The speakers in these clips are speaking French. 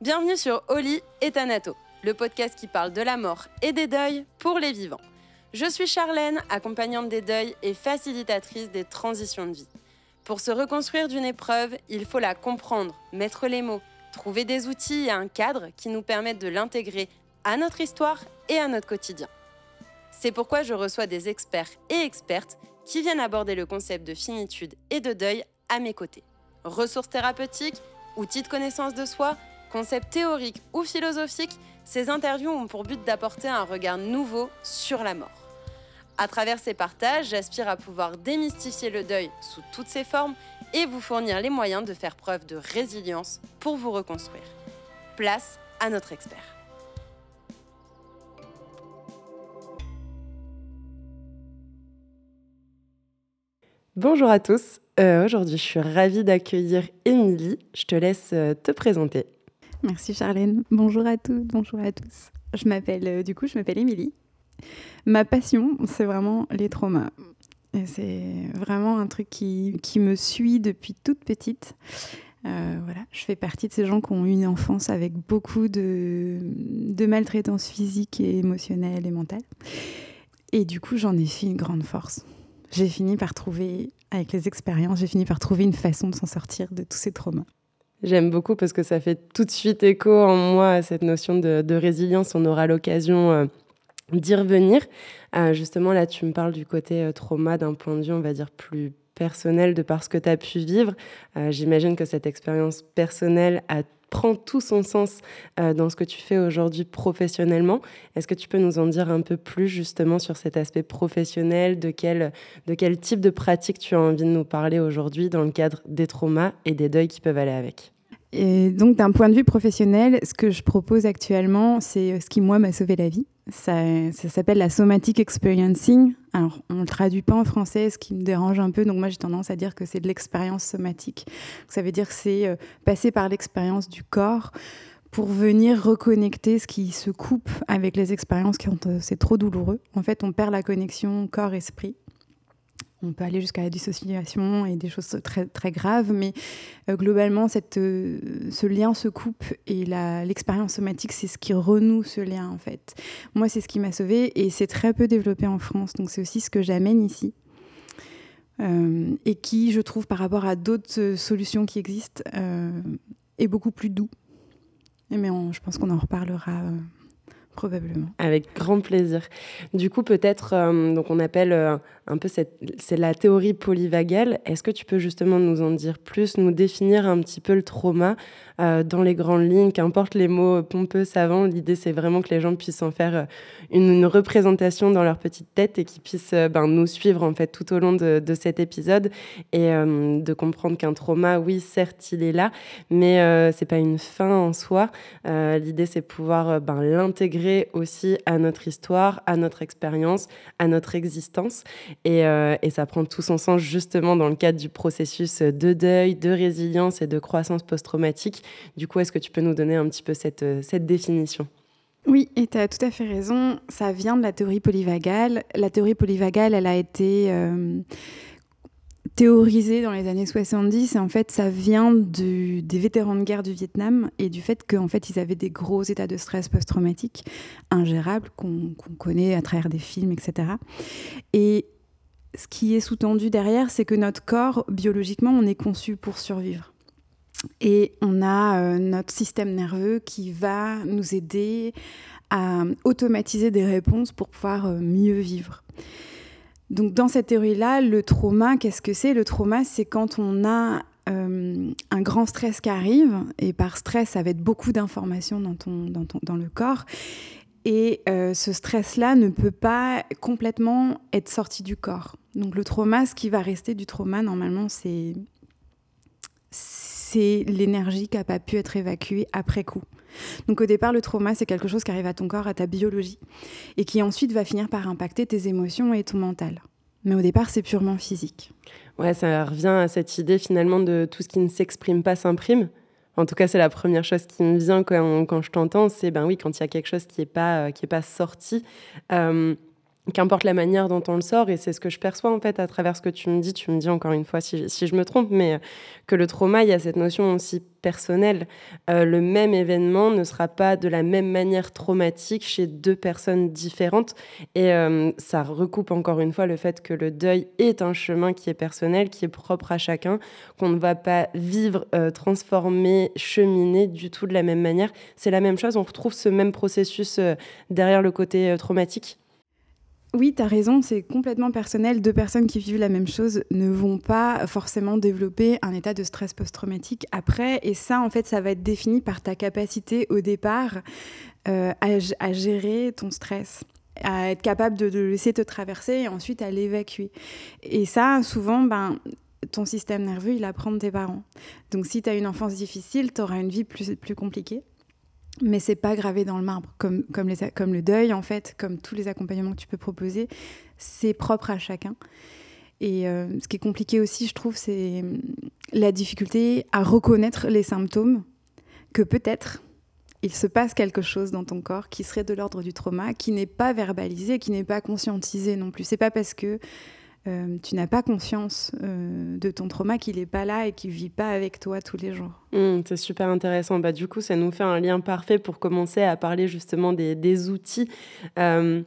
Bienvenue sur Oli et Thanato, le podcast qui parle de la mort et des deuils pour les vivants. Je suis Charlène, accompagnante des deuils et facilitatrice des transitions de vie. Pour se reconstruire d'une épreuve, il faut la comprendre, mettre les mots, trouver des outils et un cadre qui nous permettent de l'intégrer à notre histoire et à notre quotidien. C'est pourquoi je reçois des experts et expertes qui viennent aborder le concept de finitude et de deuil à mes côtés. Ressources thérapeutiques, outils de connaissance de soi, Concept théorique ou philosophique, ces interviews ont pour but d'apporter un regard nouveau sur la mort. À travers ces partages, j'aspire à pouvoir démystifier le deuil sous toutes ses formes et vous fournir les moyens de faire preuve de résilience pour vous reconstruire. Place à notre expert. Bonjour à tous. Euh, aujourd'hui, je suis ravie d'accueillir Émilie. Je te laisse euh, te présenter. Merci Charlène. Bonjour à toutes, bonjour à tous. Je m'appelle, euh, du coup, je m'appelle Émilie. Ma passion, c'est vraiment les traumas. C'est vraiment un truc qui, qui, me suit depuis toute petite. Euh, voilà, je fais partie de ces gens qui ont eu une enfance avec beaucoup de, de maltraitance physique et émotionnelle et mentale. Et du coup, j'en ai fait une grande force. J'ai fini par trouver, avec les expériences, j'ai fini par trouver une façon de s'en sortir de tous ces traumas. J'aime beaucoup parce que ça fait tout de suite écho en moi à cette notion de, résilience. On aura l'occasion euh, d'y revenir. Euh, justement, là, tu me parles du côté euh, trauma d'un point de vue, on va dire, plus personnel de par ce que tu as pu vivre. J'imagine que cette expérience personnelle a prend tout son sens dans ce que tu fais aujourd'hui professionnellement. Est-ce que tu peux nous en dire un peu plus justement sur cet aspect professionnel? De quel, de quel type de pratique tu as envie de nous parler aujourd'hui dans le cadre des traumas et des deuils qui peuvent aller avec? Et donc, d'un point de vue professionnel, ce que je propose actuellement, c'est euh, ce qui, moi, m'a sauvé la vie. Ça, s'appelle la somatic experiencing. Alors, on ne le traduit pas en français, ce qui me dérange un peu. Donc, moi, j'ai tendance à dire que c'est de l'expérience somatique. Ça veut dire que c'est euh, passer par l'expérience du corps pour venir reconnecter ce qui se coupe avec les expériences qui ont. Euh, c'est trop douloureux. En fait, on perd la connexion corps-esprit. On peut aller jusqu'à la dissociation et des choses très, très graves, mais euh, globalement, euh, ce lien se coupe et l'expérience somatique, c'est ce qui renoue ce lien en fait. Moi, c'est ce qui m'a sauvée et c'est très peu développé en France, donc c'est aussi ce que j'amène ici. Euh, et qui, je trouve, par rapport à d'autres solutions qui existent, est beaucoup plus doux. Mais je pense qu'on en reparlera probablement. Avec grand plaisir. Du coup, peut-être, donc on appelle un peu cette, c'est la théorie polyvagale. Est-ce que tu peux justement nous en dire plus, nous définir un petit peu le trauma euh, dans les grandes lignes, qu'importe les mots pompeux, savants, l'idée c'est vraiment que les gens puissent en faire euh, une, représentation dans leur petite tête et qu'ils puissent euh, ben, nous suivre en fait tout au long de, de cet épisode et de comprendre qu'un trauma, oui, certes, il est là, mais c'est pas une fin en soi. l'idée c'est pouvoir ben, l'intégrer aussi à notre histoire, à notre expérience, à notre existence euh, et, ça prend tout son sens justement dans le cadre du processus de deuil, de résilience et de croissance post-traumatique. Du coup, est-ce que tu peux nous donner un petit peu cette, euh, définition? Oui, et tu as tout à fait raison. Ça vient de la théorie polyvagale. La théorie polyvagale, elle a été euh, théorisée dans les années 70. Et en fait, ça vient des vétérans de guerre du Vietnam et du fait qu'en fait, ils avaient des gros états de stress post-traumatique ingérables qu'on connaît à travers des films, etc. Et ce qui est sous-tendu derrière, c'est que notre corps, biologiquement, on est conçu pour survivre. Et on a euh, notre système nerveux qui va nous aider à automatiser des réponses pour pouvoir euh, mieux vivre. Donc dans cette théorie-là, le trauma, qu'est-ce que c'est? Le trauma, c'est quand on a euh, un grand stress qui arrive, et par stress, ça va être beaucoup d'informations dans, dans, dans le corps, et euh, ce stress-là ne peut pas complètement être sorti du corps. Donc le trauma, ce qui va rester du trauma, normalement, c'est c'est l'énergie qui n'a pas pu être évacuée après coup. Donc au départ, le trauma, c'est quelque chose qui arrive à ton corps, à ta biologie, et qui ensuite va finir par impacter tes émotions et ton mental. Mais au départ, c'est purement physique. Ouais, ça revient à cette idée finalement de tout ce qui ne s'exprime pas s'imprime. En tout cas, c'est la première chose qui me vient quand, quand je t'entends, c'est ben oui, quand il y a quelque chose qui n'est pas, euh, qui est pas sorti. Euh, qu'importe la manière dont on le sort, et c'est ce que je perçois en fait à travers ce que tu me dis, tu me dis encore une fois si, je me trompe, mais euh, que le trauma, il y a cette notion aussi personnelle. Euh, le même événement ne sera pas de la même manière traumatique chez deux personnes différentes, et euh, ça recoupe encore une fois le fait que le deuil est un chemin qui est personnel, qui est propre à chacun, qu'on ne va pas vivre, transformer, cheminer du tout de la même manière. C'est la même chose, on retrouve ce même processus derrière le côté traumatique. Oui, tu as raison, c'est complètement personnel. Deux personnes qui vivent la même chose ne vont pas forcément développer un état de stress post-traumatique après. Et ça, en fait, ça va être défini par ta capacité au départ euh, à, gérer ton stress à être capable de, le laisser te traverser et ensuite à l'évacuer. Et ça, souvent, ben, ton système nerveux, il apprend de tes parents. Donc si tu as une enfance difficile, tu auras une vie plus compliquée mais c'est pas gravé dans le marbre. Comme, comme, le deuil, en fait, comme tous les accompagnements que tu peux proposer, c'est propre à chacun. Et euh, ce qui est compliqué aussi, je trouve, c'est hum, la difficulté à reconnaître les symptômes que peut-être il se passe quelque chose dans ton corps qui serait de l'ordre du trauma, qui n'est pas verbalisé, qui n'est pas conscientisé non plus. C'est pas parce que euh, tu n'as pas conscience euh, de ton trauma, qu'il n'est pas là et qu'il ne vit pas avec toi tous les jours. Mmh, c'est super intéressant. Bah, du coup, ça nous fait un lien parfait pour commencer à parler justement des, outils. Euh,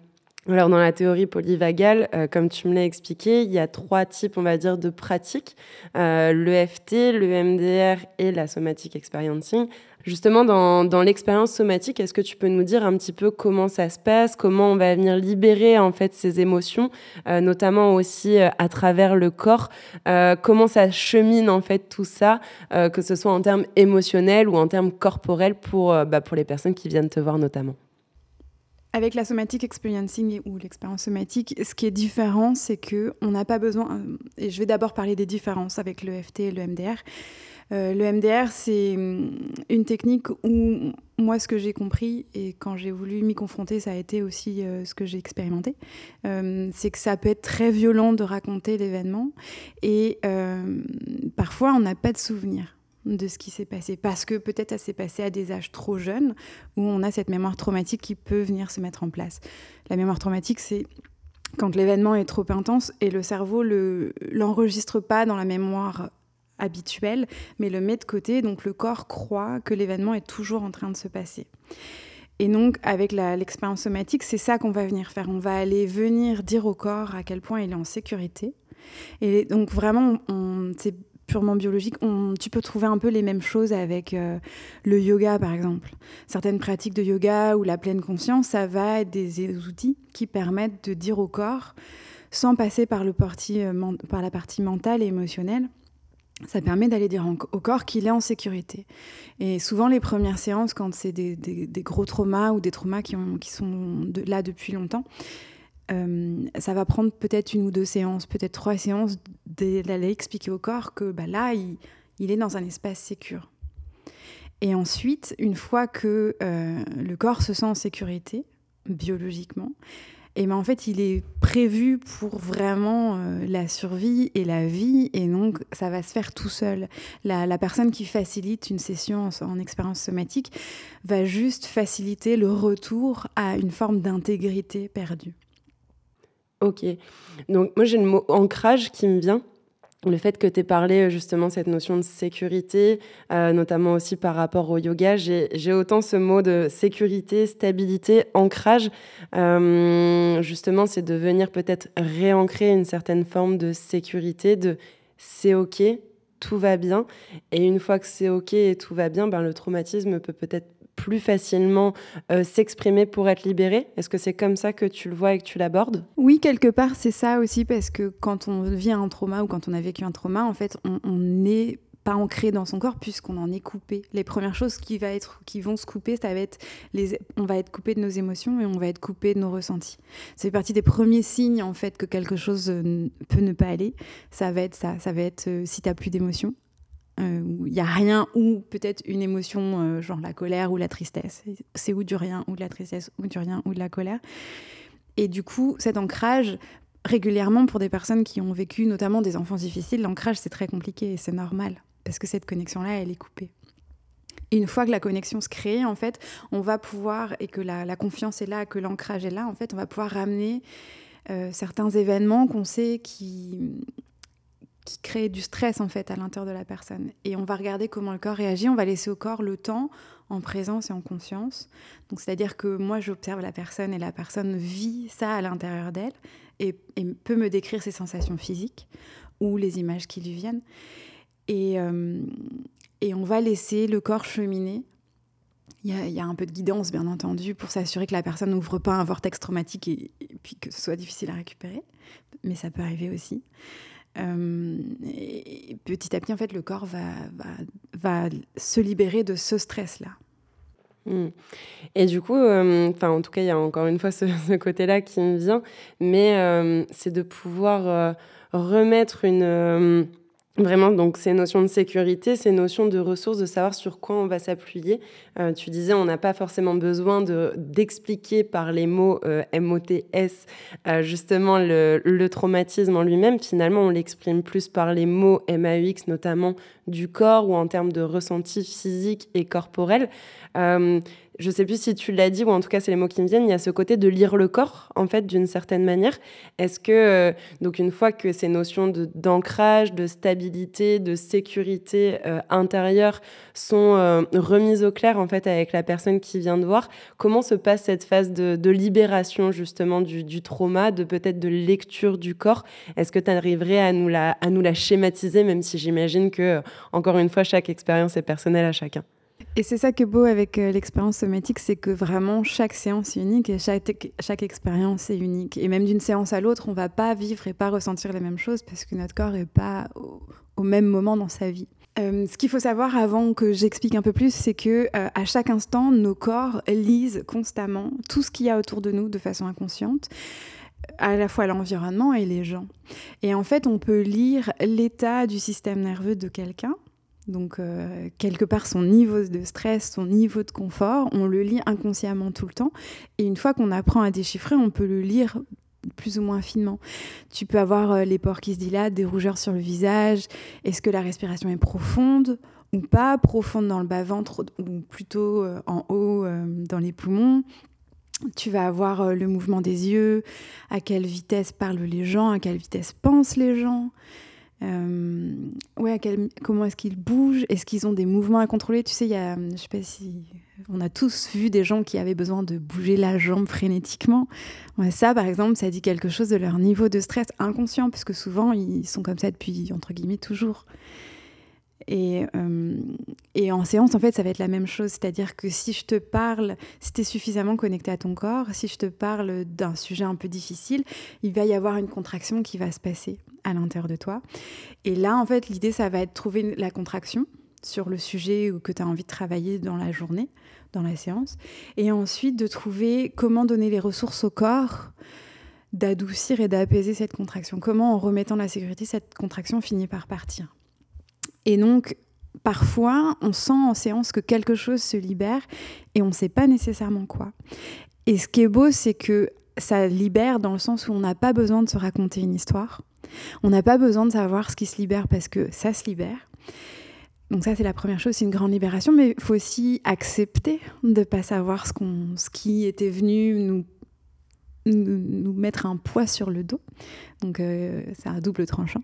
alors dans la théorie polyvagale, comme tu me l'as expliqué, il y a trois types, on va dire, de pratiques l'EFT, le MDR et la somatic experiencing. Justement, dans, l'expérience somatique, est-ce que tu peux nous dire un petit peu comment ça se passe, comment on va venir libérer en fait ces émotions, euh, notamment aussi euh, à travers le corps, euh, comment ça chemine en fait tout ça, que ce soit en termes émotionnels ou en termes corporels pour, bah, pour les personnes qui viennent te voir notamment? Avec la somatic experiencing ou l'expérience somatique, ce qui est différent, c'est que on n'a pas besoin. Et je vais d'abord parler des différences avec le FT et le MDR. Euh, le MDR, c'est hum, une technique où moi, ce que j'ai compris, et quand j'ai voulu m'y confronter, ça a été aussi euh, ce que j'ai expérimenté, euh, c'est que ça peut être très violent de raconter l'événement, et parfois on n'a pas de souvenir de ce qui s'est passé, parce que peut-être ça s'est passé à des âges trop jeunes, où on a cette mémoire traumatique qui peut venir se mettre en place. La mémoire traumatique, c'est quand l'événement est trop intense et le cerveau ne l'enregistre pas dans la mémoire habituel, mais le met de côté, donc le corps croit que l'événement est toujours en train de se passer. Et donc, avec l'expérience somatique, c'est ça qu'on va venir faire. On va aller venir dire au corps à quel point il est en sécurité. Et donc, vraiment, c'est purement biologique. Tu peux trouver un peu les mêmes choses avec euh, le yoga, par exemple. Certaines pratiques de yoga ou la pleine conscience, ça va être des outils qui permettent de dire au corps, sans passer par, le euh, par la partie mentale et émotionnelle, ça permet d'aller dire au corps qu'il est en sécurité. Et souvent, les premières séances, quand c'est des, gros traumas ou des traumas qui, qui sont là depuis longtemps, euh, ça va prendre peut-être une ou deux séances, peut-être trois séances, d'aller expliquer au corps que bah, là, il, est dans un espace sécur. Et ensuite, une fois que euh, le corps se sent en sécurité, biologiquement, et ben en fait, il est prévu pour vraiment euh, la survie et la vie, et donc ça va se faire tout seul. La, personne qui facilite une session en, expérience somatique va juste faciliter le retour à une forme d'intégrité perdue. Ok. Donc moi j'ai le mot ancrage qui me vient le fait que tu aies parlé euh, justement cette notion de sécurité, euh, notamment aussi par rapport au yoga, j'ai autant ce mot de sécurité, stabilité, ancrage. Euh, justement, c'est de venir peut-être réancrer une certaine forme de sécurité, de c'est OK, tout va bien. Et une fois que c'est OK et tout va bien, ben, le traumatisme peut peut-être plus facilement euh, s'exprimer pour être libéré? Est-ce que c'est comme ça que tu le vois et que tu l'abordes? Oui, quelque part, c'est ça aussi, parce que quand on vit un trauma ou quand on a vécu un trauma, en fait, on n'est pas ancré dans son corps puisqu'on en est coupé. Les premières choses qui, être, qui vont se couper, ça va être on va être coupé de nos émotions et on va être coupé de nos ressentis. C'est partie des premiers signes en fait que quelque chose euh, peut ne pas aller. Ça va être ça. Ça va être euh, si tu n'as plus d'émotions, euh, il n'y a rien ou peut-être une émotion euh, genre la colère ou la tristesse. C'est ou du rien ou de la tristesse ou du rien ou de la colère. Et du coup, cet ancrage, régulièrement pour des personnes qui ont vécu notamment des enfants difficiles, l'ancrage c'est très compliqué et c'est normal parce que cette connexion-là, elle est coupée. Une fois que la connexion se crée, en fait, on va pouvoir, et que la, la confiance est là, que l'ancrage est là, en fait, on va pouvoir ramener certains événements qu'on sait qui, qui créent du stress en fait à l'intérieur de la personne. Et on va regarder comment le corps réagit, on va laisser au corps le temps en présence et en conscience. Donc c'est-à-dire que moi j'observe la personne et la personne vit ça à l'intérieur d'elle et, peut me décrire ses sensations physiques ou les images qui lui viennent. Et, euh, et on va laisser le corps cheminer. Il y, a, un peu de guidance, bien entendu, pour s'assurer que la personne n'ouvre pas un vortex traumatique et, puis que ce soit difficile à récupérer. Mais ça peut arriver aussi. Euh, et petit à petit, en fait, le corps va, se libérer de ce stress-là. Hmm. Et du coup, euh, en tout cas, il y a encore une fois ce, côté-là qui me vient, mais euh, c'est de pouvoir remettre une Vraiment, donc ces notions de sécurité, ces notions de ressources, de savoir sur quoi on va s'appuyer. Euh, tu disais, on n'a pas forcément besoin d'expliquer par les mots euh, MOTS euh, justement le, le, traumatisme en lui-même. Finalement, on l'exprime plus par les mots MAUX, notamment du corps ou en termes de ressenti physique et corporel je sais plus si tu l'as dit, ou en tout cas c'est les mots qui me viennent, il y a ce côté de lire le corps, en fait, d'une certaine manière. Est-ce que, euh, donc une fois que ces notions d'ancrage, de, stabilité, de sécurité euh, intérieure sont euh, remises au clair, en fait, avec la personne qui vient de voir, comment se passe cette phase de, libération, justement, du, trauma, de peut-être de lecture du corps? Est-ce que tu arriverais à nous, la, à nous la schématiser, même si j'imagine que, encore une fois, chaque expérience est personnelle à chacun? Et c'est ça qui est beau avec euh, l'expérience somatique, c'est que vraiment chaque séance est unique et chaque, expérience est unique. Et même d'une séance à l'autre, on va pas vivre et pas ressentir les mêmes choses parce que notre corps n'est pas au, même moment dans sa vie. Euh, ce qu'il faut savoir avant que j'explique un peu plus, c'est que euh, à chaque instant, nos corps lisent constamment tout ce qu'il y a autour de nous de façon inconsciente à la fois l'environnement et les gens. Et en fait, on peut lire l'état du système nerveux de quelqu'un donc, euh, quelque part, son niveau de stress, son niveau de confort, on le lit inconsciemment tout le temps. Et une fois qu'on apprend à déchiffrer, on peut le lire plus ou moins finement. Tu peux avoir euh, les pores qui se dilatent, des rougeurs sur le visage. Est-ce que la respiration est profonde ou pas? Profonde dans le bas-ventre ou plutôt euh, en haut dans les poumons? Tu vas avoir le mouvement des yeux, à quelle vitesse parlent les gens, à quelle vitesse pensent les gens? Euh, ouais, comment est-ce qu'ils bougent? Est-ce qu'ils ont des mouvements à contrôler? Tu sais, il y a, je sais pas si on a tous vu des gens qui avaient besoin de bouger la jambe frénétiquement. Ça, par exemple, ça dit quelque chose de leur niveau de stress inconscient, parce que souvent ils sont comme ça depuis entre guillemets toujours. Et, euh, et, en séance, en fait, ça va être la même chose. C'est-à-dire que si je te parle, si tu es suffisamment connecté à ton corps, si je te parle d'un sujet un peu difficile, il va y avoir une contraction qui va se passer à l'intérieur de toi. Et là, en fait, l'idée, ça va être de trouver la contraction sur le sujet que tu as envie de travailler dans la journée, dans la séance. Et ensuite, de trouver comment donner les ressources au corps d'adoucir et d'apaiser cette contraction. Comment, en remettant la sécurité, cette contraction finit par partir. Et donc, parfois, on sent en séance que quelque chose se libère et on ne sait pas nécessairement quoi. Et ce qui est beau, c'est que ça libère dans le sens où on n'a pas besoin de se raconter une histoire. On n'a pas besoin de savoir ce qui se libère parce que ça se libère. Donc ça, c'est la première chose, c'est une grande libération, mais il faut aussi accepter de ne pas savoir ce, ce qui était venu nous, nous, mettre un poids sur le dos. Donc euh, c'est un double tranchant.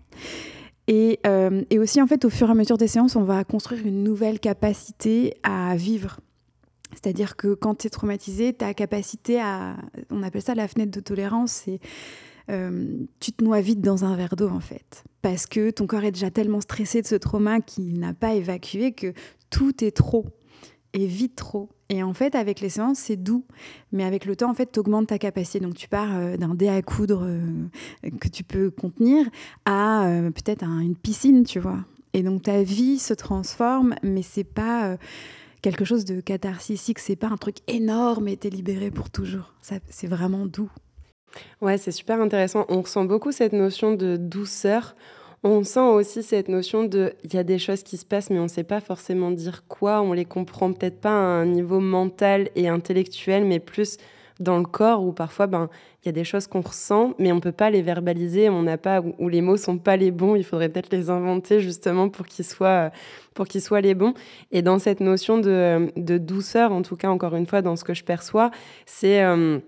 Et, euh, et, aussi, en fait, au fur et à mesure des séances, on va construire une nouvelle capacité à vivre. C'est-à-dire que quand tu es traumatisé, ta capacité à... On appelle ça la fenêtre de tolérance, c'est euh, tu te noies vite dans un verre d'eau en fait. Parce que ton corps est déjà tellement stressé de ce trauma qu'il n'a pas évacué que tout est trop et vite trop. Et en fait, avec les séances, c'est doux. Mais avec le temps, en fait, tu augmentes ta capacité. Donc, tu pars euh, d'un dé à coudre euh, que tu peux contenir à peut-être une piscine, tu vois. Et donc, ta vie se transforme, mais c'est pas quelque chose de catharsique. C'est pas un truc énorme et t'es libéré pour toujours. C'est vraiment doux. Ouais, c'est super intéressant. On ressent beaucoup cette notion de douceur. On sent aussi cette notion de il y a des choses qui se passent, mais on ne sait pas forcément dire quoi. On les comprend peut-être pas à un niveau mental et intellectuel, mais plus dans le corps où parfois ben il y a des choses qu'on ressent mais on peut pas les verbaliser. On n'a pas ou les mots sont pas les bons. Il faudrait peut-être les inventer justement pour qu'ils soient pour qu'ils soient les bons. Et dans cette notion de, de douceur en tout cas encore une fois dans ce que je perçois c'est euh,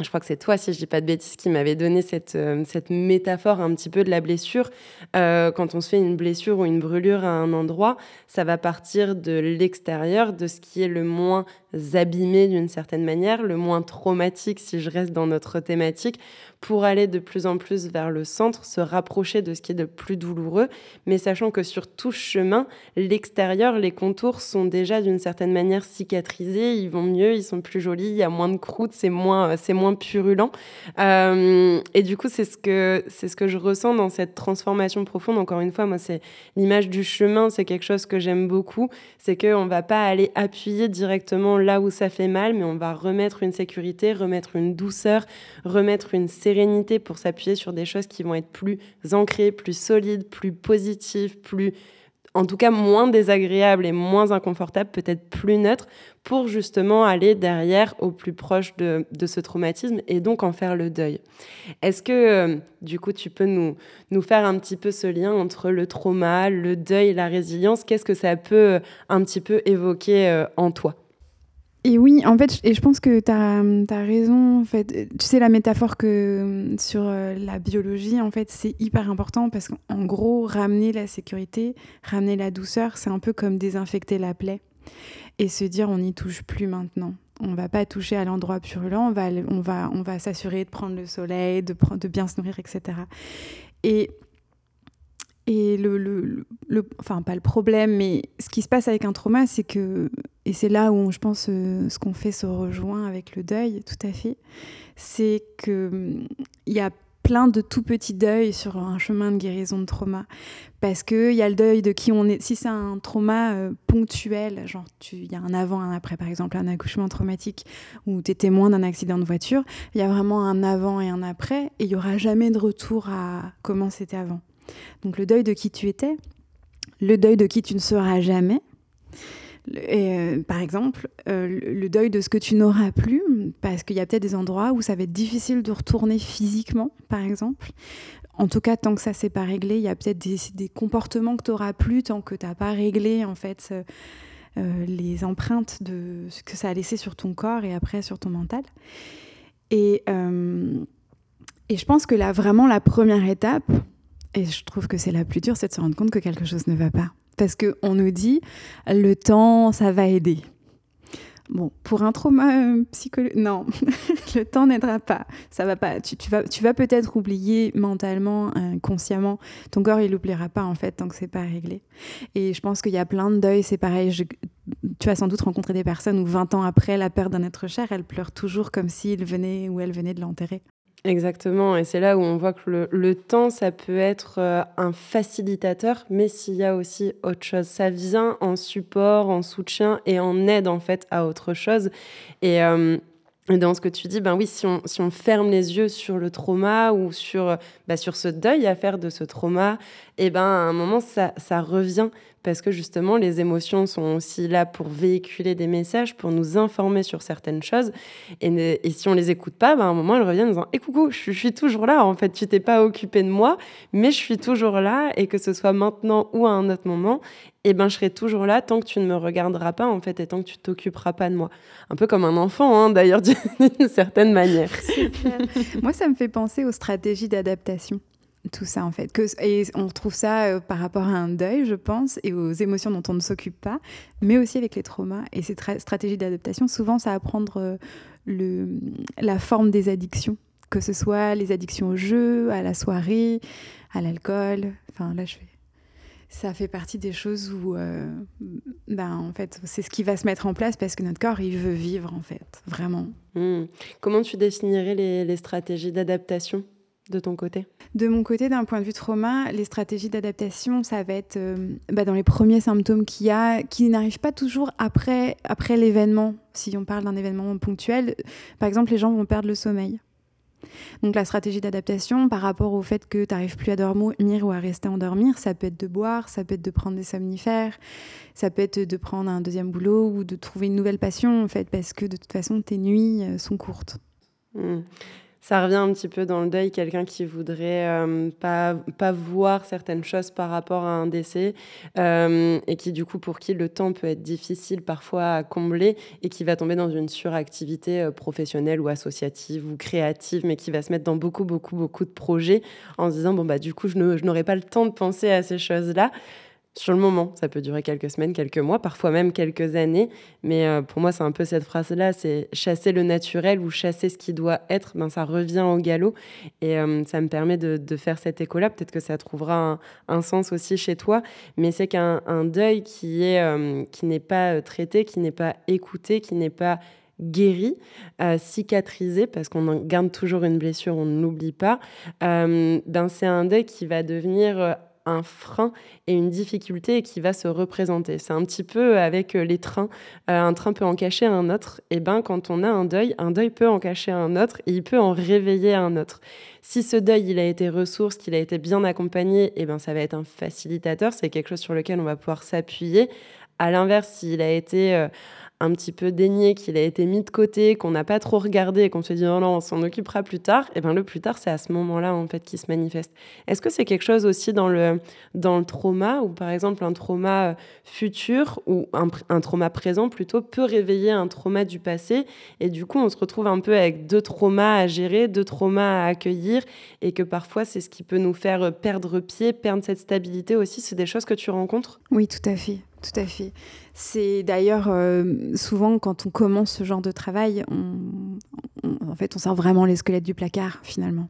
je crois que c'est toi, si je dis pas de bêtises, qui m'avait donné cette, euh, cette métaphore un petit peu de la blessure. Euh, quand on se fait une blessure ou une brûlure à un endroit, ça va partir de l'extérieur, de ce qui est le moins abîmé d'une certaine manière, le moins traumatique si je reste dans notre thématique, pour aller de plus en plus vers le centre, se rapprocher de ce qui est de plus douloureux, mais sachant que sur tout chemin, l'extérieur, les contours sont déjà d'une certaine manière cicatrisés, ils vont mieux, ils sont plus jolis, il y a moins de croûte, c'est moins, c'est moins purulent. Euh, et du coup, c'est ce que ce que je ressens dans cette transformation profonde. Encore une fois, moi, c'est l'image du chemin, c'est quelque chose que j'aime beaucoup. C'est que on va pas aller appuyer directement là où ça fait mal, mais on va remettre une sécurité, remettre une douceur, remettre une sérénité pour s'appuyer sur des choses qui vont être plus ancrées, plus solides, plus positives, plus en tout cas moins désagréables et moins inconfortables, peut-être plus neutres, pour justement aller derrière au plus proche de, ce traumatisme et donc en faire le deuil. Est-ce que euh, du coup tu peux nous, nous faire un petit peu ce lien entre le trauma, le deuil, la résilience? Qu'est-ce que ça peut euh, un petit peu évoquer euh, en toi? Et oui, en fait, et je pense que tu as, raison. En fait. Tu sais, la métaphore que sur euh, la biologie, en fait, c'est hyper important parce qu'en gros, ramener la sécurité, ramener la douceur, c'est un peu comme désinfecter la plaie et se dire on n'y touche plus maintenant. On va pas toucher à l'endroit purulent, on va, on va, on va s'assurer de prendre le soleil, de, de bien se nourrir, etc. Et et le, le, le, enfin, pas le problème, mais ce qui se passe avec un trauma, c'est que, et c'est là où je pense euh, ce qu'on fait se rejoint avec le deuil, tout à fait, c'est qu'il y a plein de tout petits deuils sur un chemin de guérison de trauma. Parce qu'il y a le deuil de qui on est. Si c'est un trauma euh, ponctuel, genre il y a un avant, un après, par exemple, un accouchement traumatique où tu es témoin d'un accident de voiture, il y a vraiment un avant et un après, et il n'y aura jamais de retour à comment c'était avant. Donc le deuil de qui tu étais, le deuil de qui tu ne seras jamais. Euh, par exemple, euh, le deuil de ce que tu n'auras plus, parce qu'il y a peut-être des endroits où ça va être difficile de retourner physiquement, par exemple. En tout cas, tant que ça s'est pas réglé, il y a peut-être des, comportements que tu n'auras plus tant que tu n'as pas réglé en fait euh, les empreintes de ce que ça a laissé sur ton corps et après sur ton mental. Et, et je pense que là, vraiment, la première étape, et je trouve que c'est la plus dure, c'est de se rendre compte que quelque chose ne va pas. Parce qu'on nous dit, le temps, ça va aider. Bon, pour un trauma euh, psychologique, non, le temps n'aidera pas. Ça va pas. Tu, vas, tu vas peut-être oublier mentalement, inconsciemment. Ton corps, il n'oubliera pas en fait tant que c'est pas réglé. Et je pense qu'il y a plein de deuils. C'est pareil. tu as sans doute rencontré des personnes où 20 ans après la perte d'un être cher, elles pleurent toujours comme s'il venait ou elle venait de l'enterrer. Exactement, et c'est là où on voit que le, temps, ça peut être euh, un facilitateur, mais s'il y a aussi autre chose, ça vient en support, en soutien et en aide en fait à autre chose. Et, euh, dans ce que tu dis, ben oui, si on, si on ferme les yeux sur le trauma ou sur, bah, sur ce deuil à faire de ce trauma, et ben à un moment, ça, ça revient parce que justement, les émotions sont aussi là pour véhiculer des messages, pour nous informer sur certaines choses. Et, si on les écoute pas, ben, à un moment, elles reviennent en disant Eh coucou, je, suis toujours là. En fait, tu t'es pas occupé de moi, mais je suis toujours là. Et que ce soit maintenant ou à un autre moment, eh ben, je serai toujours là tant que tu ne me regarderas pas, en fait, et tant que tu t'occuperas pas de moi. Un peu comme un enfant, hein, d'ailleurs, d'une certaine manière. Moi, ça me fait penser aux stratégies d'adaptation tout ça en fait. Et on retrouve ça euh, par rapport à un deuil, je pense, et aux émotions dont on ne s'occupe pas, mais aussi avec les traumas. Et ces stratégies d'adaptation, souvent, ça va prendre euh, le, la forme des addictions, que ce soit les addictions au jeu, à la soirée, à l'alcool. Enfin, là, je fais. Ça fait partie des choses où, euh, ben, en fait, c'est ce qui va se mettre en place parce que notre corps, il veut vivre, en fait, vraiment. Hmm. Comment tu définirais les stratégies d'adaptation? De ton côté De mon côté, d'un point de vue trauma, les stratégies d'adaptation, ça va être euh, bah, dans les premiers symptômes qu'il y a, qui n'arrivent pas toujours après, après l'événement. Si on parle d'un événement ponctuel, par exemple, les gens vont perdre le sommeil. Donc la stratégie d'adaptation par rapport au fait que tu n'arrives plus à dormir ou à rester endormir, ça peut être de boire, ça peut être de prendre des somnifères, ça peut être de prendre un deuxième boulot ou de trouver une nouvelle passion en fait parce que de toute façon tes nuits euh, sont courtes. Mmh Ça revient un petit peu dans le deuil, quelqu'un qui voudrait euh, pas, pas voir certaines choses par rapport à un décès euh, et qui du coup pour qui le temps peut être difficile parfois à combler et qui va tomber dans une suractivité euh, professionnelle ou associative ou créative mais qui va se mettre dans beaucoup beaucoup beaucoup de projets en se disant bon bah du coup je n'aurai pas le temps de penser à ces choses-là sur le moment. Ça peut durer quelques semaines, quelques mois, parfois même quelques années. Mais euh, pour moi, c'est un peu cette phrase-là, c'est chasser le naturel ou chasser ce qui doit être. Ben, ça revient au galop. Et euh, ça me permet de, faire cet écho-là. Peut-être que ça trouvera un, sens aussi chez toi. Mais c'est qu'un deuil qui euh, n'est pas traité, qui n'est pas écouté, qui n'est pas guéri, cicatrisé, parce qu'on garde toujours une blessure, on ne l'oublie pas, ben c'est un deuil qui va devenir un frein et une difficulté qui va se représenter. C'est un petit peu avec euh, les trains. Euh, un train peut en cacher un autre. Et ben quand on a un deuil, un deuil peut en cacher un autre et il peut en réveiller un autre. Si ce deuil il a été ressource, qu'il a été bien accompagné, et ben ça va être un facilitateur. C'est quelque chose sur lequel on va pouvoir s'appuyer. À l'inverse, s'il a été euh, un petit peu dénié, qu'il a été mis de côté, qu'on n'a pas trop regardé et qu'on se dit non, non, on s'en occupera plus tard, et bien le plus tard, c'est à ce moment-là en fait qui se manifeste. Est-ce que c'est quelque chose aussi dans le, dans le trauma, ou par exemple un trauma euh, futur, ou un, un, trauma présent plutôt, peut réveiller un trauma du passé, et du coup on se retrouve un peu avec deux traumas à gérer, deux traumas à accueillir, et que parfois c'est ce qui peut nous faire euh, perdre pied, perdre cette stabilité aussi, c'est des choses que tu rencontres? Oui, tout à fait. Tout à fait. C'est d'ailleurs euh, souvent quand on commence ce genre de travail, on, en fait, on sort vraiment les squelettes du placard finalement.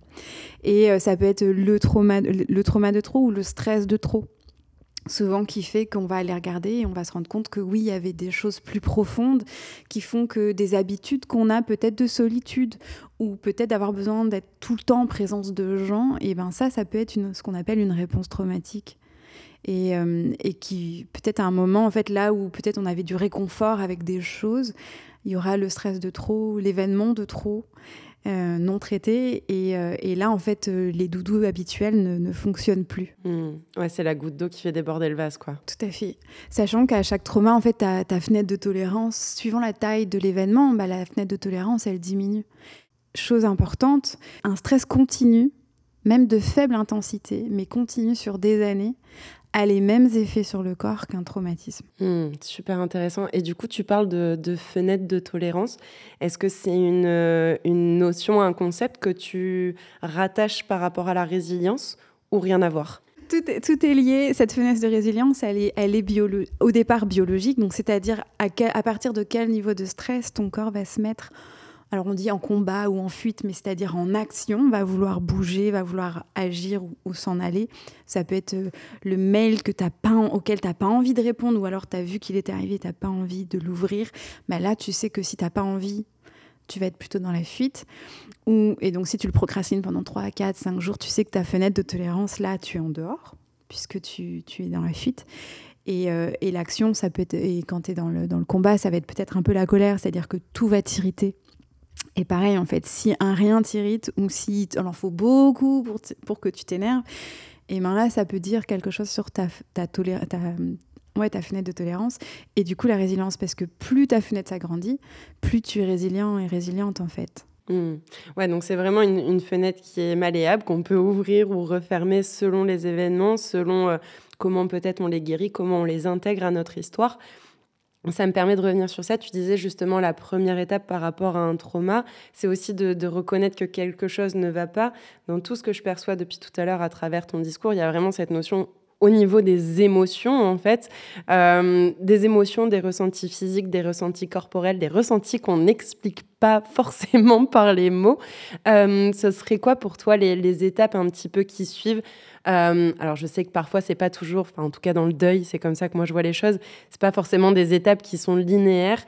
Et euh, ça peut être le trauma, le trauma de trop ou le stress de trop souvent qui fait qu'on va aller regarder et on va se rendre compte que oui, il y avait des choses plus profondes qui font que des habitudes qu'on a peut-être de solitude ou peut-être d'avoir besoin d'être tout le temps en présence de gens, et ben ça, ça peut être ce qu'on appelle une réponse traumatique et, euh, et qui peut-être à un moment en fait là où peut-être on avait du réconfort avec des choses, il y aura le stress de trop, l'événement de trop. Euh, non traité et, euh, et, là en fait les doudous habituels ne, ne fonctionnent plus. Mmh. Ouais, c'est la goutte d'eau qui fait déborder le vase quoi. Tout à fait. Sachant qu'à chaque trauma en fait ta, ta, fenêtre de tolérance, suivant la taille de l'événement, bah, la fenêtre de tolérance elle diminue. Chose importante, un stress continu, même de faible intensité, mais continue sur des années, a les mêmes effets sur le corps qu'un traumatisme. Hmm, super intéressant. Et du coup, tu parles de, de fenêtre de tolérance. Est-ce que c'est une, euh, une notion, un concept que tu rattaches par rapport à la résilience ou rien à voir? Tout est, tout est, lié. Cette fenêtre de résilience, elle est, elle est au départ biologique, donc c'est-à-dire à, à, partir de quel niveau de stress ton corps va se mettre alors on dit en combat ou en fuite, mais c'est-à-dire en action, va vouloir bouger, va vouloir agir ou, s'en aller. Ça peut être euh, le mail que as pas, auquel tu n'as pas envie de répondre, ou alors tu as vu qu'il était arrivé, tu n'as pas envie de l'ouvrir. Mais là, tu sais que si tu n'as pas envie, tu vas être plutôt dans la fuite. Et donc si tu le procrastines pendant 3, 4, 5 jours, tu sais que ta fenêtre de tolérance, là, tu es en dehors, puisque tu, es dans la fuite. Et, euh, et l'action, ça peut être, et quand tu es dans le, dans le combat, ça va être peut-être un peu la colère, c'est-à-dire que tout va t'irriter et pareil, en fait, si un rien t'irrite ou si il en faut beaucoup pour, pour que tu t'énerves, et ben là, ça peut dire quelque chose sur ta, ta, fenêtre de tolérance et du coup la résilience, parce que plus ta fenêtre s'agrandit, plus tu es résilient et résiliente en fait. Mmh. Ouais, donc c'est vraiment une, une, fenêtre qui est malléable, qu'on peut ouvrir ou refermer selon les événements, selon euh, comment peut-être on les guérit, comment on les intègre à notre histoire. Ça me permet de revenir sur ça. Tu disais justement la première étape par rapport à un trauma, c'est aussi de, reconnaître que quelque chose ne va pas. Dans tout ce que je perçois depuis tout à l'heure à travers ton discours, il y a vraiment cette notion au niveau des émotions, en fait, euh, des émotions, des ressentis physiques, des ressentis corporels, des ressentis qu'on n'explique pas forcément par les mots. Euh, ce serait quoi pour toi les, étapes un petit peu qui suivent? Euh, Alors je sais que parfois c'est pas toujours, en tout cas dans le deuil, c'est comme ça que moi je vois les choses. C'est pas forcément des étapes qui sont linéaires.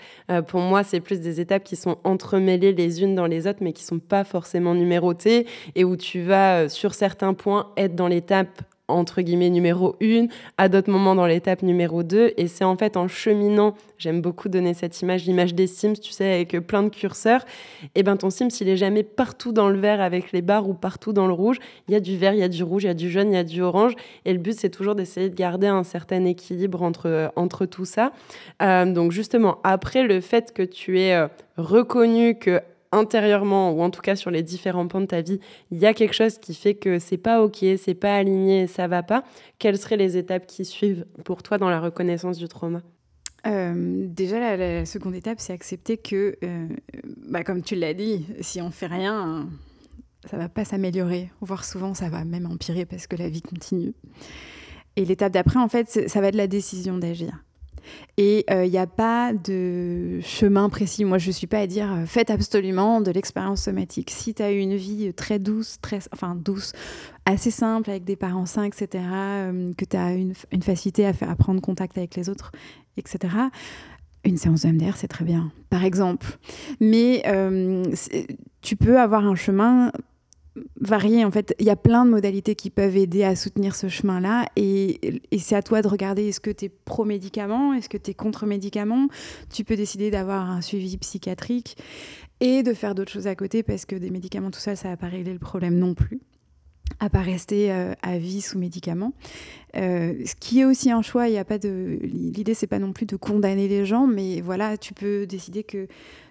pour moi, c'est plus des étapes qui sont entremêlées les unes dans les autres, mais qui sont pas forcément numérotées et où tu vas sur certains points être dans l'étape entre guillemets numéro une, à d'autres moments dans l'étape numéro 2. Et c'est en fait en cheminant, j'aime beaucoup donner cette image, l'image des Sims, tu sais, avec plein de curseurs. Et ben ton Sims, il est jamais partout dans le vert avec les barres ou partout dans le rouge. Il y a du vert, il y a du rouge, il y a du jaune, il y a du orange. Et le but, c'est toujours d'essayer de garder un certain équilibre entre, entre tout ça. Euh, donc justement, après le fait que tu aies euh, reconnu que intérieurement ou en tout cas sur les différents pans de ta vie, il y a quelque chose qui fait que c'est pas ok, c'est pas aligné, ça va pas, quelles seraient les étapes qui suivent pour toi dans la reconnaissance du trauma? Euh, déjà, la, seconde étape, c'est accepter que, euh, bah, comme tu l'as dit, si on fait rien, ça va pas s'améliorer, voire souvent ça va même empirer parce que la vie continue. Et l'étape d'après, en fait, ça va être la décision d'agir. Et il euh, n'y a pas de chemin précis. Moi, je ne suis pas à dire euh, faites absolument de l'expérience somatique. Si tu as eu une vie très douce, très, enfin douce, assez simple, avec des parents sains, etc., euh, que tu as une, une, facilité à, faire, à prendre contact avec les autres, etc., une séance de MDR, c'est très bien, par exemple. Mais tu peux avoir un chemin varié. En fait, il y a plein de modalités qui peuvent aider à soutenir ce chemin-là. Et, c'est à toi de regarder est-ce que tu es pro-médicament, est-ce que tu es contre-médicament. Tu peux décider d'avoir un suivi psychiatrique et de faire d'autres choses à côté parce que des médicaments tout seul, ça va pas régler le problème non plus à pas rester euh, à vie sous médicaments. Euh, ce qui est aussi un choix, il y a pas de l'idée c'est pas non plus de condamner les gens, mais voilà, tu peux décider que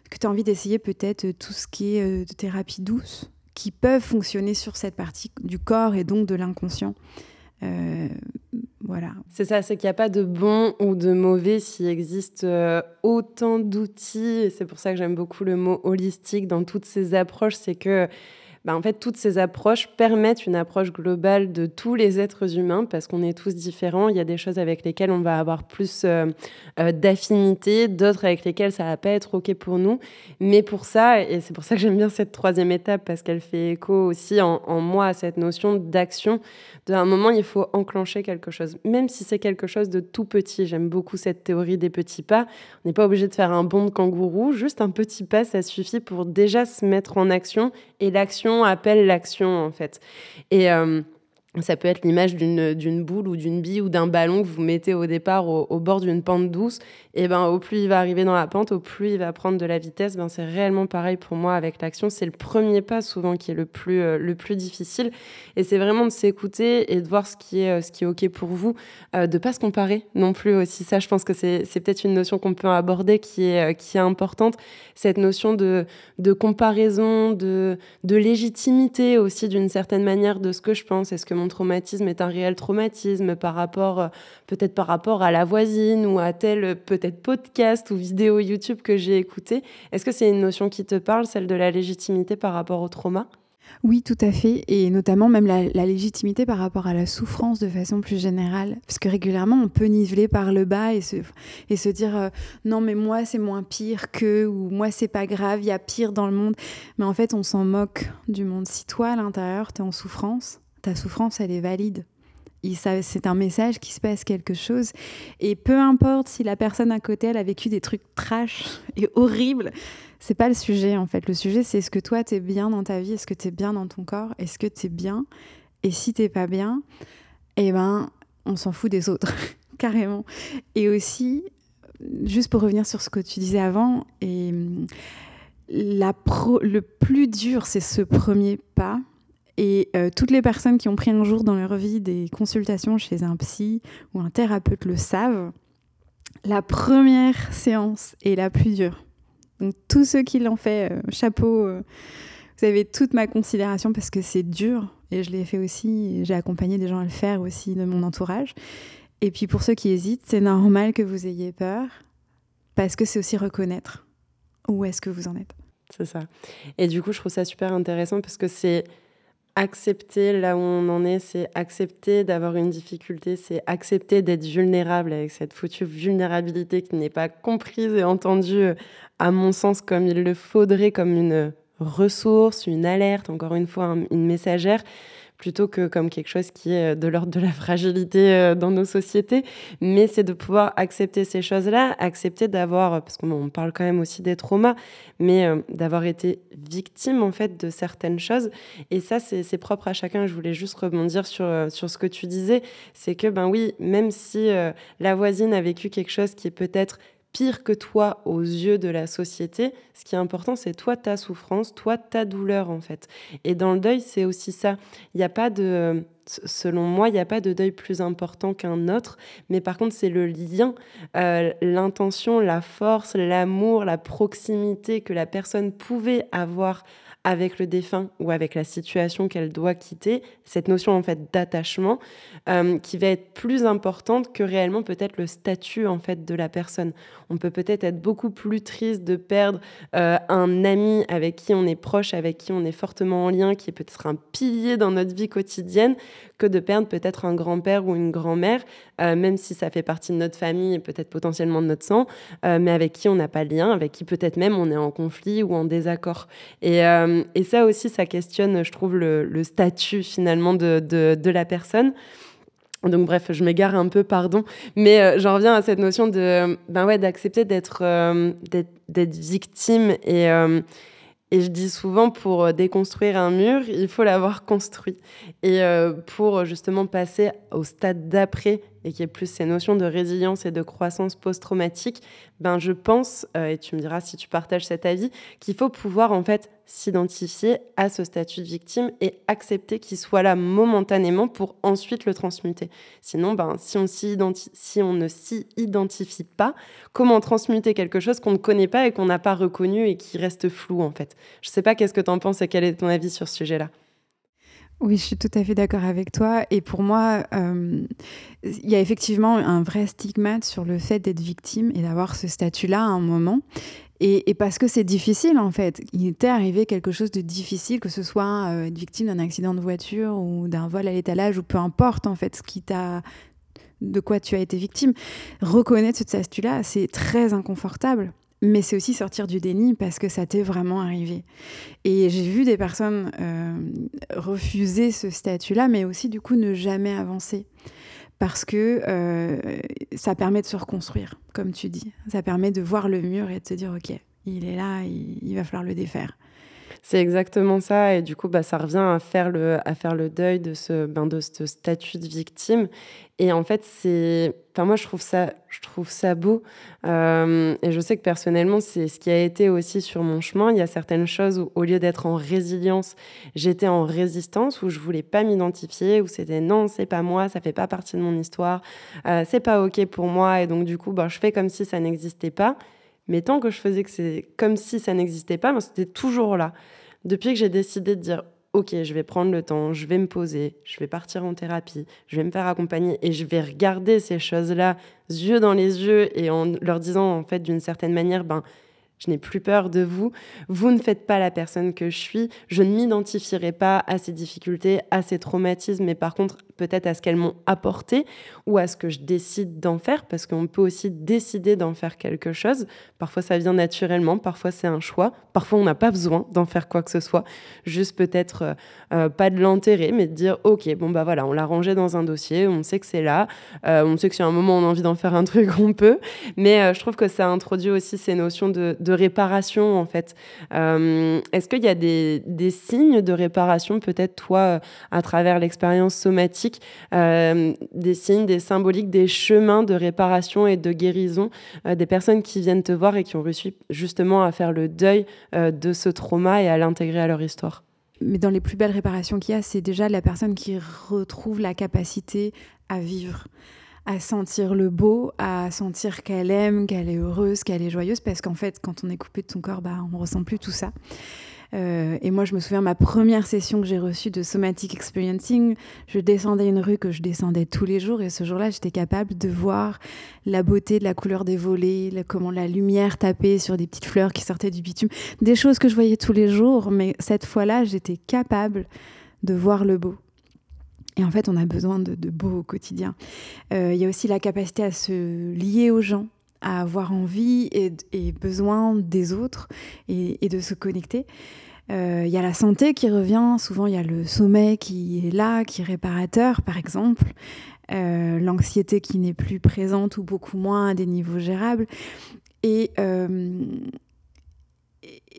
que tu as envie d'essayer peut-être tout ce qui est euh, de thérapie douce, qui peuvent fonctionner sur cette partie du corps et donc de l'inconscient. Euh, voilà. C'est ça, c'est qu'il n'y a pas de bon ou de mauvais s'il existe euh, autant d'outils. C'est pour ça que j'aime beaucoup le mot holistique dans toutes ces approches. C'est que bah, en fait, toutes ces approches permettent une approche globale de tous les êtres humains parce qu'on est tous différents. Il y a des choses avec lesquelles on va avoir plus euh, euh, d'affinité, d'autres avec lesquelles ça va pas être OK pour nous. Mais pour ça, et c'est pour ça que j'aime bien cette troisième étape parce qu'elle fait écho aussi en, en moi à cette notion d'action. D'un moment, il faut enclencher quelque chose, même si c'est quelque chose de tout petit. J'aime beaucoup cette théorie des petits pas. On n'est pas obligé de faire un bond de kangourou, juste un petit pas, ça suffit pour déjà se mettre en action. Et l'action appelle l'action, en fait. Euh, ça peut être l'image d'une boule ou d'une bille ou d'un ballon que vous mettez au départ au, bord d'une pente douce. Et ben, au plus il va arriver dans la pente, au plus il va prendre de la vitesse. Ben, c'est réellement pareil pour moi avec l'action. C'est le premier pas souvent qui est le plus, euh, le plus difficile. Et c'est vraiment de s'écouter et de voir ce qui est, euh, ce qui est OK pour vous. Euh, de pas se comparer non plus aussi. Ça, je pense que c'est peut-être une notion qu'on peut aborder qui est, qui est importante. Cette notion de, de comparaison, de, de légitimité aussi d'une certaine manière de ce que je pense. Est-ce que mon traumatisme est un réel traumatisme par rapport, euh, peut-être par rapport à la voisine ou à tel peut-être podcast ou vidéo YouTube que j'ai écouté. Est-ce que c'est une notion qui te parle, celle de la légitimité par rapport au trauma? Oui, tout à fait, et notamment même la, légitimité par rapport à la souffrance de façon plus générale, parce que régulièrement on peut niveler par le bas et se, dire euh, non mais moi c'est moins pire que, ou moi c'est pas grave, il y a pire dans le monde, mais en fait on s'en moque du monde. Si toi à l'intérieur tu es en souffrance, ta souffrance, elle est valide. C'est un message qui se passe quelque chose. Et peu importe si la personne à côté, elle a vécu des trucs trash et horribles, c'est pas le sujet en fait. Le sujet, c'est est-ce que toi, tu es bien dans ta vie Est-ce que tu es bien dans ton corps Est-ce que tu es bien? Et si t'es pas bien, eh ben, on s'en fout des autres, carrément. Et aussi, juste pour revenir sur ce que tu disais avant, et le plus dur, c'est ce premier pas et euh, toutes les personnes qui ont pris un jour dans leur vie des consultations chez un psy ou un thérapeute le savent. La première séance est la plus dure. Donc tous ceux qui l'ont fait, euh, chapeau, euh, vous avez toute ma considération parce que c'est dur et je l'ai fait aussi. J'ai accompagné des gens à le faire aussi de mon entourage. Et puis pour ceux qui hésitent, c'est normal que vous ayez peur parce que c'est aussi reconnaître où est-ce que vous en êtes. C'est ça. Et du coup, je trouve ça super intéressant parce que c'est accepter là où on en est, c'est accepter d'avoir une difficulté, c'est accepter d'être vulnérable avec cette foutue vulnérabilité qui n'est pas comprise et entendue, euh, à mon sens, comme il le faudrait, comme une ressource, une alerte, encore une fois, une messagère plutôt que comme quelque chose qui est euh, de l'ordre de la fragilité euh, dans nos sociétés. Mais c'est de pouvoir accepter ces choses-là, accepter d'avoir, parce qu'on parle quand même aussi des traumas, mais euh, d'avoir été victime en fait de certaines choses. Et ça, c'est propre à chacun. Je voulais juste rebondir sur, sur ce que tu disais. C'est que, ben oui, même si la voisine a vécu quelque chose qui est peut-être pire que toi aux yeux de la société. Ce qui est important, c'est toi, ta souffrance, toi, ta douleur, en fait. Et dans le deuil, c'est aussi ça. Il n'y a pas de selon moi, il n'y a pas de deuil plus important qu'un autre, mais par contre, c'est le lien, euh, l'intention, la force, l'amour, la proximité que la personne pouvait avoir avec le défunt ou avec la situation qu'elle doit quitter, cette notion en fait d'attachement euh, qui va être plus importante que réellement peut-être le statut en fait de la personne. On peut peut-être être beaucoup plus triste de perdre euh, un ami avec qui on est proche, avec qui on est fortement en lien, qui est peut-être un pilier dans notre vie quotidienne, que de perdre peut-être un grand-père ou une grand-mère, euh, même si ça fait partie de notre famille et peut-être potentiellement de notre sang, mais avec qui on n'a pas de lien, avec qui peut-être même on est en conflit ou en désaccord. Et ça aussi, ça questionne, je trouve, le, statut finalement de, de, la personne. Donc bref, je m'égare un peu, pardon, mais euh, j'en reviens à cette notion de, ben ouais, d'accepter d'être, euh, victime et euh, et je dis souvent, pour déconstruire un mur, il faut l'avoir construit. Et pour justement passer au stade d'après et qui est plus ces notions de résilience et de croissance post-traumatique, ben je pense, euh, et tu me diras si tu partages cet avis, qu'il faut pouvoir en fait s'identifier à ce statut de victime et accepter qu'il soit là momentanément pour ensuite le transmuter. Sinon, ben, si, on ne s'y identifie pas, comment transmuter quelque chose qu'on ne connaît pas et qu'on n'a pas reconnu et qui reste flou en fait? Je ne sais pas qu'est-ce que tu en penses et quel est ton avis sur ce sujet-là? Oui, je suis tout à fait d'accord avec toi. Et pour moi, euh, il y a effectivement un vrai stigmate sur le fait d'être victime et d'avoir ce statut-là à un moment. Et, parce que c'est difficile, en fait. Il t'est arrivé quelque chose de difficile, que ce soit euh, être victime d'un accident de voiture ou d'un vol à l'étalage, ou peu importe, en fait, ce qui t'a de quoi tu as été victime. Reconnaître ce statut-là, c'est très inconfortable mais c'est aussi sortir du déni parce que ça t'est vraiment arrivé. Et j'ai vu des personnes euh, refuser ce statut-là, mais aussi du coup ne jamais avancer. Parce que euh, ça permet de se reconstruire, comme tu dis. Ça permet de voir le mur et de se dire, OK, il est là, il va falloir le défaire. C'est exactement ça. Et du coup, bah, ça revient à faire le, à faire le deuil de ce, ben, de ce statut de victime. Et en fait, c'est. Enfin, moi, je trouve ça, je trouve ça beau. Euh, et je sais que personnellement, c'est ce qui a été aussi sur mon chemin. Il y a certaines choses où, au lieu d'être en résilience, j'étais en résistance, où je voulais pas m'identifier, où c'était non, c'est pas moi, ça fait pas partie de mon histoire, euh, c'est pas OK pour moi. Et donc, du coup, bah, je fais comme si ça n'existait pas. Mais tant que je faisais que c'est comme si ça n'existait pas, ben, c'était toujours là. Depuis que j'ai décidé de dire ok, je vais prendre le temps, je vais me poser, je vais partir en thérapie, je vais me faire accompagner et je vais regarder ces choses-là, yeux dans les yeux et en leur disant en fait d'une certaine manière, ben je n'ai plus peur de vous. Vous ne faites pas la personne que je suis. Je ne m'identifierai pas à ces difficultés, à ces traumatismes, mais par contre, peut-être à ce qu'elles m'ont apporté ou à ce que je décide d'en faire, parce qu'on peut aussi décider d'en faire quelque chose. Parfois, ça vient naturellement, parfois, c'est un choix. Parfois, on n'a pas besoin d'en faire quoi que ce soit. Juste peut-être euh, euh, pas de l'enterrer, mais de dire, OK, bon, bah voilà, on l'a rangé dans un dossier, on sait que c'est là, euh, on sait que si à un moment on a envie d'en faire un truc, on peut. Mais je trouve que ça introduit aussi ces notions de réparation en fait. Est-ce qu'il y a des, signes de réparation peut-être toi à travers l'expérience somatique, euh, des signes, des symboliques, des chemins de réparation et de guérison euh, des personnes qui viennent te voir et qui ont réussi justement à faire le deuil de ce trauma et à l'intégrer à leur histoire mais dans les plus belles réparations qu'il y a, c'est déjà la personne qui retrouve la capacité à vivre, à sentir le beau, à sentir qu'elle aime, qu'elle est heureuse, qu'elle est joyeuse, parce qu'en fait, quand on est coupé de son corps, bah, on ressent plus tout ça. Euh, et moi, je me souviens, ma première session que j'ai reçue de Somatic Experiencing, je descendais une rue que je descendais tous les jours, et ce jour-là, j'étais capable de voir la beauté de la couleur des volets, comment la lumière tapait sur des petites fleurs qui sortaient du bitume, des choses que je voyais tous les jours, mais cette fois-là, j'étais capable de voir le beau. Et en fait, on a besoin de, beau au quotidien. Euh, il y a aussi la capacité à se lier aux gens, à avoir envie et, besoin des autres et, de se connecter. Euh, il y a la santé qui revient, souvent il y a le sommeil qui est là, qui est réparateur par exemple, euh, l'anxiété qui n'est plus présente ou beaucoup moins à des niveaux gérables. Et,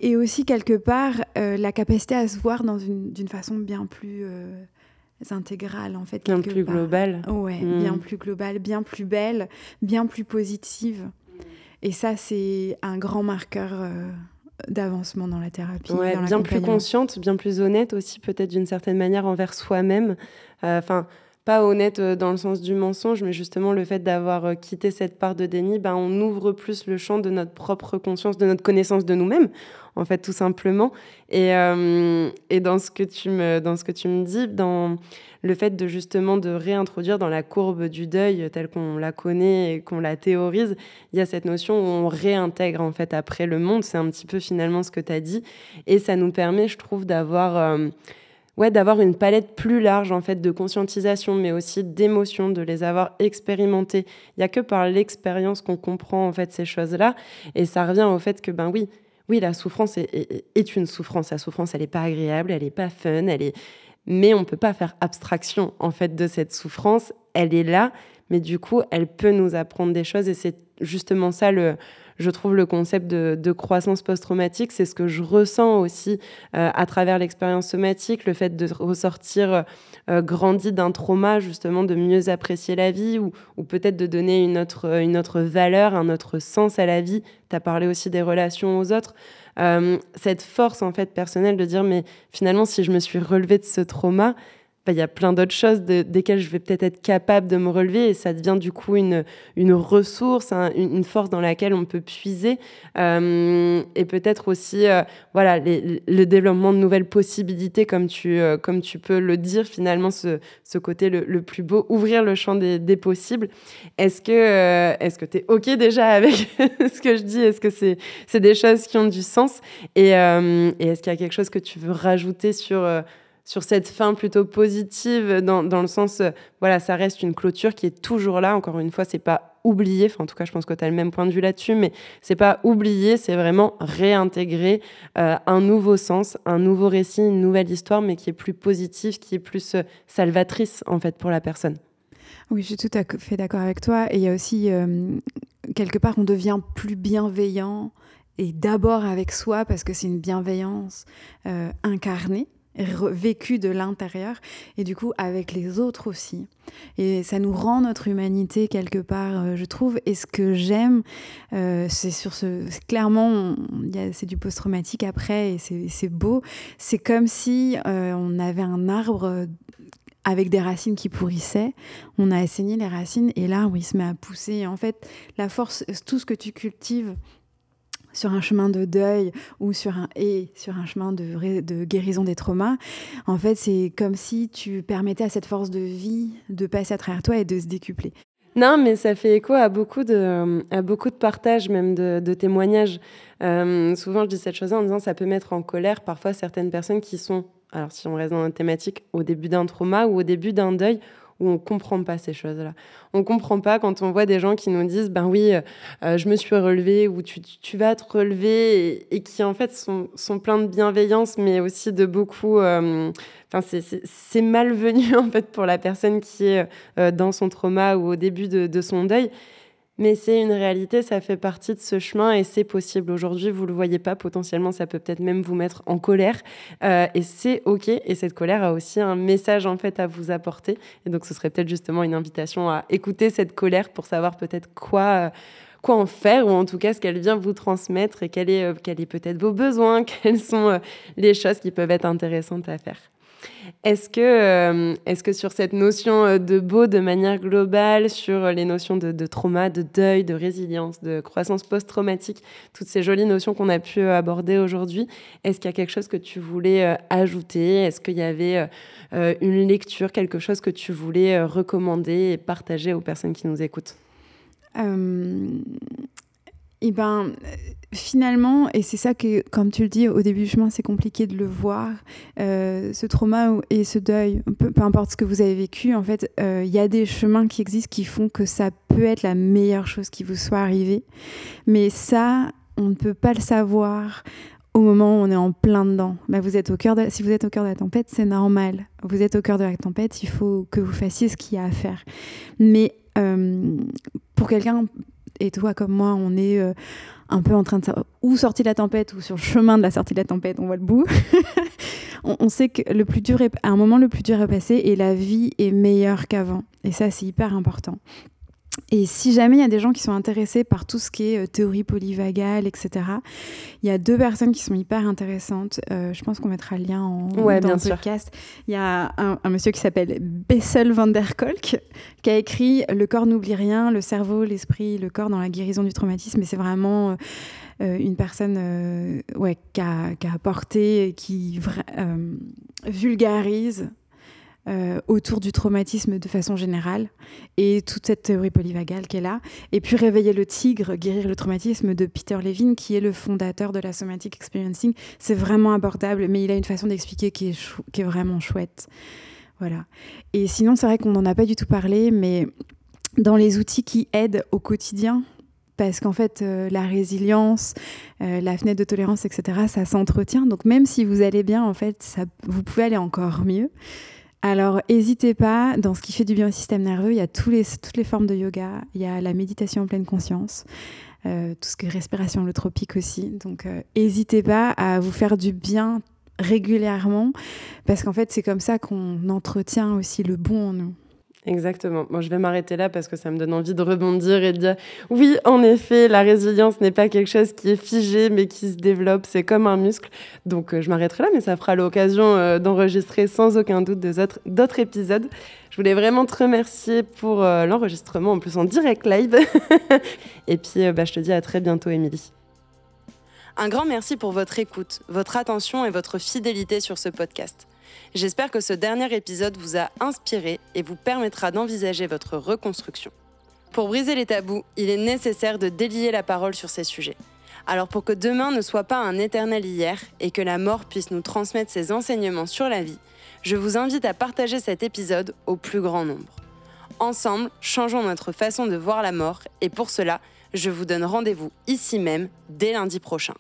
et aussi quelque part la capacité à se voir d'une façon bien plus intégrales en fait. Bien plus globale. Ouais, bien hmm. plus globale, bien plus belle, bien plus positive. Et ça, c'est un grand marqueur d'avancement dans la thérapie. bien plus consciente, bien plus honnête aussi, peut-être d'une certaine manière envers soi-même. Enfin pas honnête euh, dans le sens du mensonge, mais justement le fait d'avoir euh, quitté cette part de déni, ben, on ouvre plus le champ de notre propre conscience, de notre connaissance de nous-mêmes, en fait, tout simplement. Et, euh, et dans, ce que tu me, dans ce que tu me dis, dans le fait de justement de réintroduire dans la courbe du deuil telle qu'on la connaît et qu'on la théorise, il y a cette notion où on réintègre en fait après le monde. C'est un petit peu finalement ce que tu as dit. Et ça nous permet, je trouve, d'avoir ouais, d'avoir une palette plus large en fait de conscientisation, mais aussi d'émotions, de les avoir expérimentées. Il y a que par l'expérience qu'on comprend en fait ces choses-là, et ça revient au fait que ben oui, oui, la souffrance est, une souffrance. La souffrance, elle n'est pas agréable, elle n'est pas fun, elle est, mais on peut pas faire abstraction en fait de cette souffrance. Elle est là, mais du coup, elle peut nous apprendre des choses, et c'est justement ça le je trouve le concept de, croissance post-traumatique, c'est ce que je ressens aussi euh, à travers l'expérience somatique, le fait de ressortir euh, grandi d'un trauma, justement, de mieux apprécier la vie ou, peut-être de donner une autre, une autre valeur, un autre sens à la vie. Tu as parlé aussi des relations aux autres. Euh, cette force en fait personnelle de dire mais finalement si je me suis relevée de ce trauma il y a plein d'autres choses desquelles je vais peut-être être capable de me relever et ça devient du coup une, une ressource, une, force dans laquelle on peut puiser euh, et peut-être aussi euh, voilà le développement de nouvelles possibilités comme tu, euh, comme tu peux le dire finalement ce, ce côté le, plus beau, ouvrir le champ des, des possibles. Est-ce que est-ce que tu es OK déjà avec ce que je dis? Est-ce que c'est c'est des choses qui ont du sens? Et est-ce qu'il y a quelque chose que tu veux rajouter sur sur cette fin plutôt positive, dans, dans, le sens, euh, voilà, ça reste une clôture qui est toujours là. Encore une fois, c'est pas oublié. En tout cas, je pense que tu as le même point de vue là-dessus, mais c'est pas oublié, c'est vraiment réintégrer euh, un nouveau sens, un nouveau récit, une nouvelle histoire, mais qui est plus positive, qui est plus euh, salvatrice, en fait, pour la personne. Oui, je suis tout à fait d'accord avec toi. Et il y a aussi, quelque part, on devient plus bienveillant et d'abord avec soi parce que c'est une bienveillance incarnée vécu de l'intérieur et du coup avec les autres aussi. Et ça nous rend notre humanité quelque part, euh, je trouve. Et ce que j'aime, euh, c'est sur ce. Clairement, c'est du post-traumatique après et c'est beau. C'est comme si euh, on avait un arbre avec des racines qui pourrissaient. On a assaigné les racines et l'arbre il se met à pousser. en fait, la force, tout ce que tu cultives sur un chemin de deuil ou sur un et sur un chemin de, de guérison des traumas, en fait, c'est comme si tu permettais à cette force de vie de passer à travers toi et de se décupler. Non, mais ça fait écho à beaucoup de, à beaucoup de partages, même de, témoignages. Euh, souvent, je dis cette chose en disant ça peut mettre en colère parfois certaines personnes qui sont, alors si on reste dans la thématique, au début d'un trauma ou au début d'un deuil, où on comprend pas ces choses-là. On comprend pas quand on voit des gens qui nous disent ben oui, euh, je me suis relevé ou tu, tu vas te relever et, qui en fait sont, sont, pleins de bienveillance mais aussi de beaucoup euh, c'est malvenu en fait pour la personne qui est euh, dans son trauma ou au début de, de son deuil mais c'est une réalité, ça fait partie de ce chemin et c'est possible. Aujourd'hui, vous ne le voyez pas, potentiellement, ça peut peut-être même vous mettre en colère. Euh, et c'est OK. Et cette colère a aussi un message en fait à vous apporter. Et donc, ce serait peut-être justement une invitation à écouter cette colère pour savoir peut-être quoi. Euh, quoi en faire, ou en tout cas ce qu'elle vient vous transmettre et quels est, euh, quel est peut-être vos besoins, quelles sont les choses qui peuvent être intéressantes à faire. Est-ce que, euh, que sur cette notion euh, de beau de manière globale, sur les notions de, trauma, de deuil, de résilience, de croissance post-traumatique, toutes ces jolies notions qu'on a pu euh, aborder aujourd'hui, est-ce qu'il y a quelque chose que tu voulais ajouter? Est-ce qu'il y avait une lecture, quelque chose que tu voulais recommander et partager aux personnes qui nous écoutent? Eh ben, finalement, et c'est ça que, comme tu le dis, au début du chemin, c'est compliqué de le voir, euh, ce trauma et ce deuil, peu, importe ce que vous avez vécu, en fait, euh, il y a des chemins qui existent qui font que ça peut être la meilleure chose qui vous soit arrivée. Mais ça, on ne peut pas le savoir au moment où on est en plein dedans. Là, vous êtes au cœur si vous êtes au cœur de la tempête, c'est normal. Vous êtes au cœur de la tempête, il faut que vous fassiez ce qu'il y a à faire. Mais euh, pour quelqu'un et toi comme moi, on est euh, un peu en train de ou sortir de la tempête ou sur le chemin de la sortie de la tempête, on voit le bout. on, sait que le plus dur est, à un moment le plus dur est passé et la vie est meilleure qu'avant. Et ça, c'est hyper important. Et si jamais il y a des gens qui sont intéressés par tout ce qui est euh, théorie polyvagale, etc., il y a deux personnes qui sont hyper intéressantes. Euh, je pense qu'on mettra le lien en, ouais, dans bien le podcast. Il y a un, un monsieur qui s'appelle Bessel van der Kolk qui a écrit Le corps n'oublie rien, le cerveau, l'esprit, le corps dans la guérison du traumatisme. Et c'est vraiment euh, une personne ouais, qui, a, qui a apporté, qui vulgarise euh, autour du traumatisme de façon générale et toute cette théorie polyvagale qu'elle a. Et puis Réveiller le tigre, guérir le traumatisme de Peter Levine, qui est le fondateur de la somatic experiencing. C'est vraiment abordable, mais il a une façon d'expliquer qui, qui est vraiment chouette. Voilà. Et sinon, c'est vrai qu'on n'en a pas du tout parlé, mais dans les outils qui aident au quotidien, parce qu'en fait, euh, la résilience, euh, la fenêtre de tolérance, etc., ça s'entretient. Donc même si vous allez bien, en fait, vous pouvez aller encore mieux. Alors, n'hésitez pas, dans ce qui fait du bien au système nerveux, il y a toutes les formes de yoga, il y a la méditation en pleine conscience, euh, tout ce qui est respiration holotropique aussi. Donc, n'hésitez pas à vous faire du bien régulièrement, parce qu'en fait, c'est comme ça qu'on entretient aussi le bon en nous. Exactement. Bon, je vais m'arrêter là parce que ça me donne envie de rebondir et de dire oui, en effet, la résilience n'est pas quelque chose qui est figé mais qui se développe, c'est comme un muscle. Donc euh, je m'arrêterai là, mais ça fera l'occasion euh, d'enregistrer sans aucun doute d'autres épisodes. Je voulais vraiment te remercier pour euh, l'enregistrement, en plus en direct live. et puis bah, je te dis à très bientôt, Émilie. Un grand merci pour votre écoute, votre attention et votre fidélité sur ce podcast. J'espère que ce dernier épisode vous a inspiré et vous permettra d'envisager votre reconstruction. Pour briser les tabous, il est nécessaire de délier la parole sur ces sujets. Alors pour que demain ne soit pas un éternel hier et que la mort puisse nous transmettre ses enseignements sur la vie, je vous invite à partager cet épisode au plus grand nombre. Ensemble, changeons notre façon de voir la mort et pour cela, je vous donne rendez-vous ici même dès lundi prochain.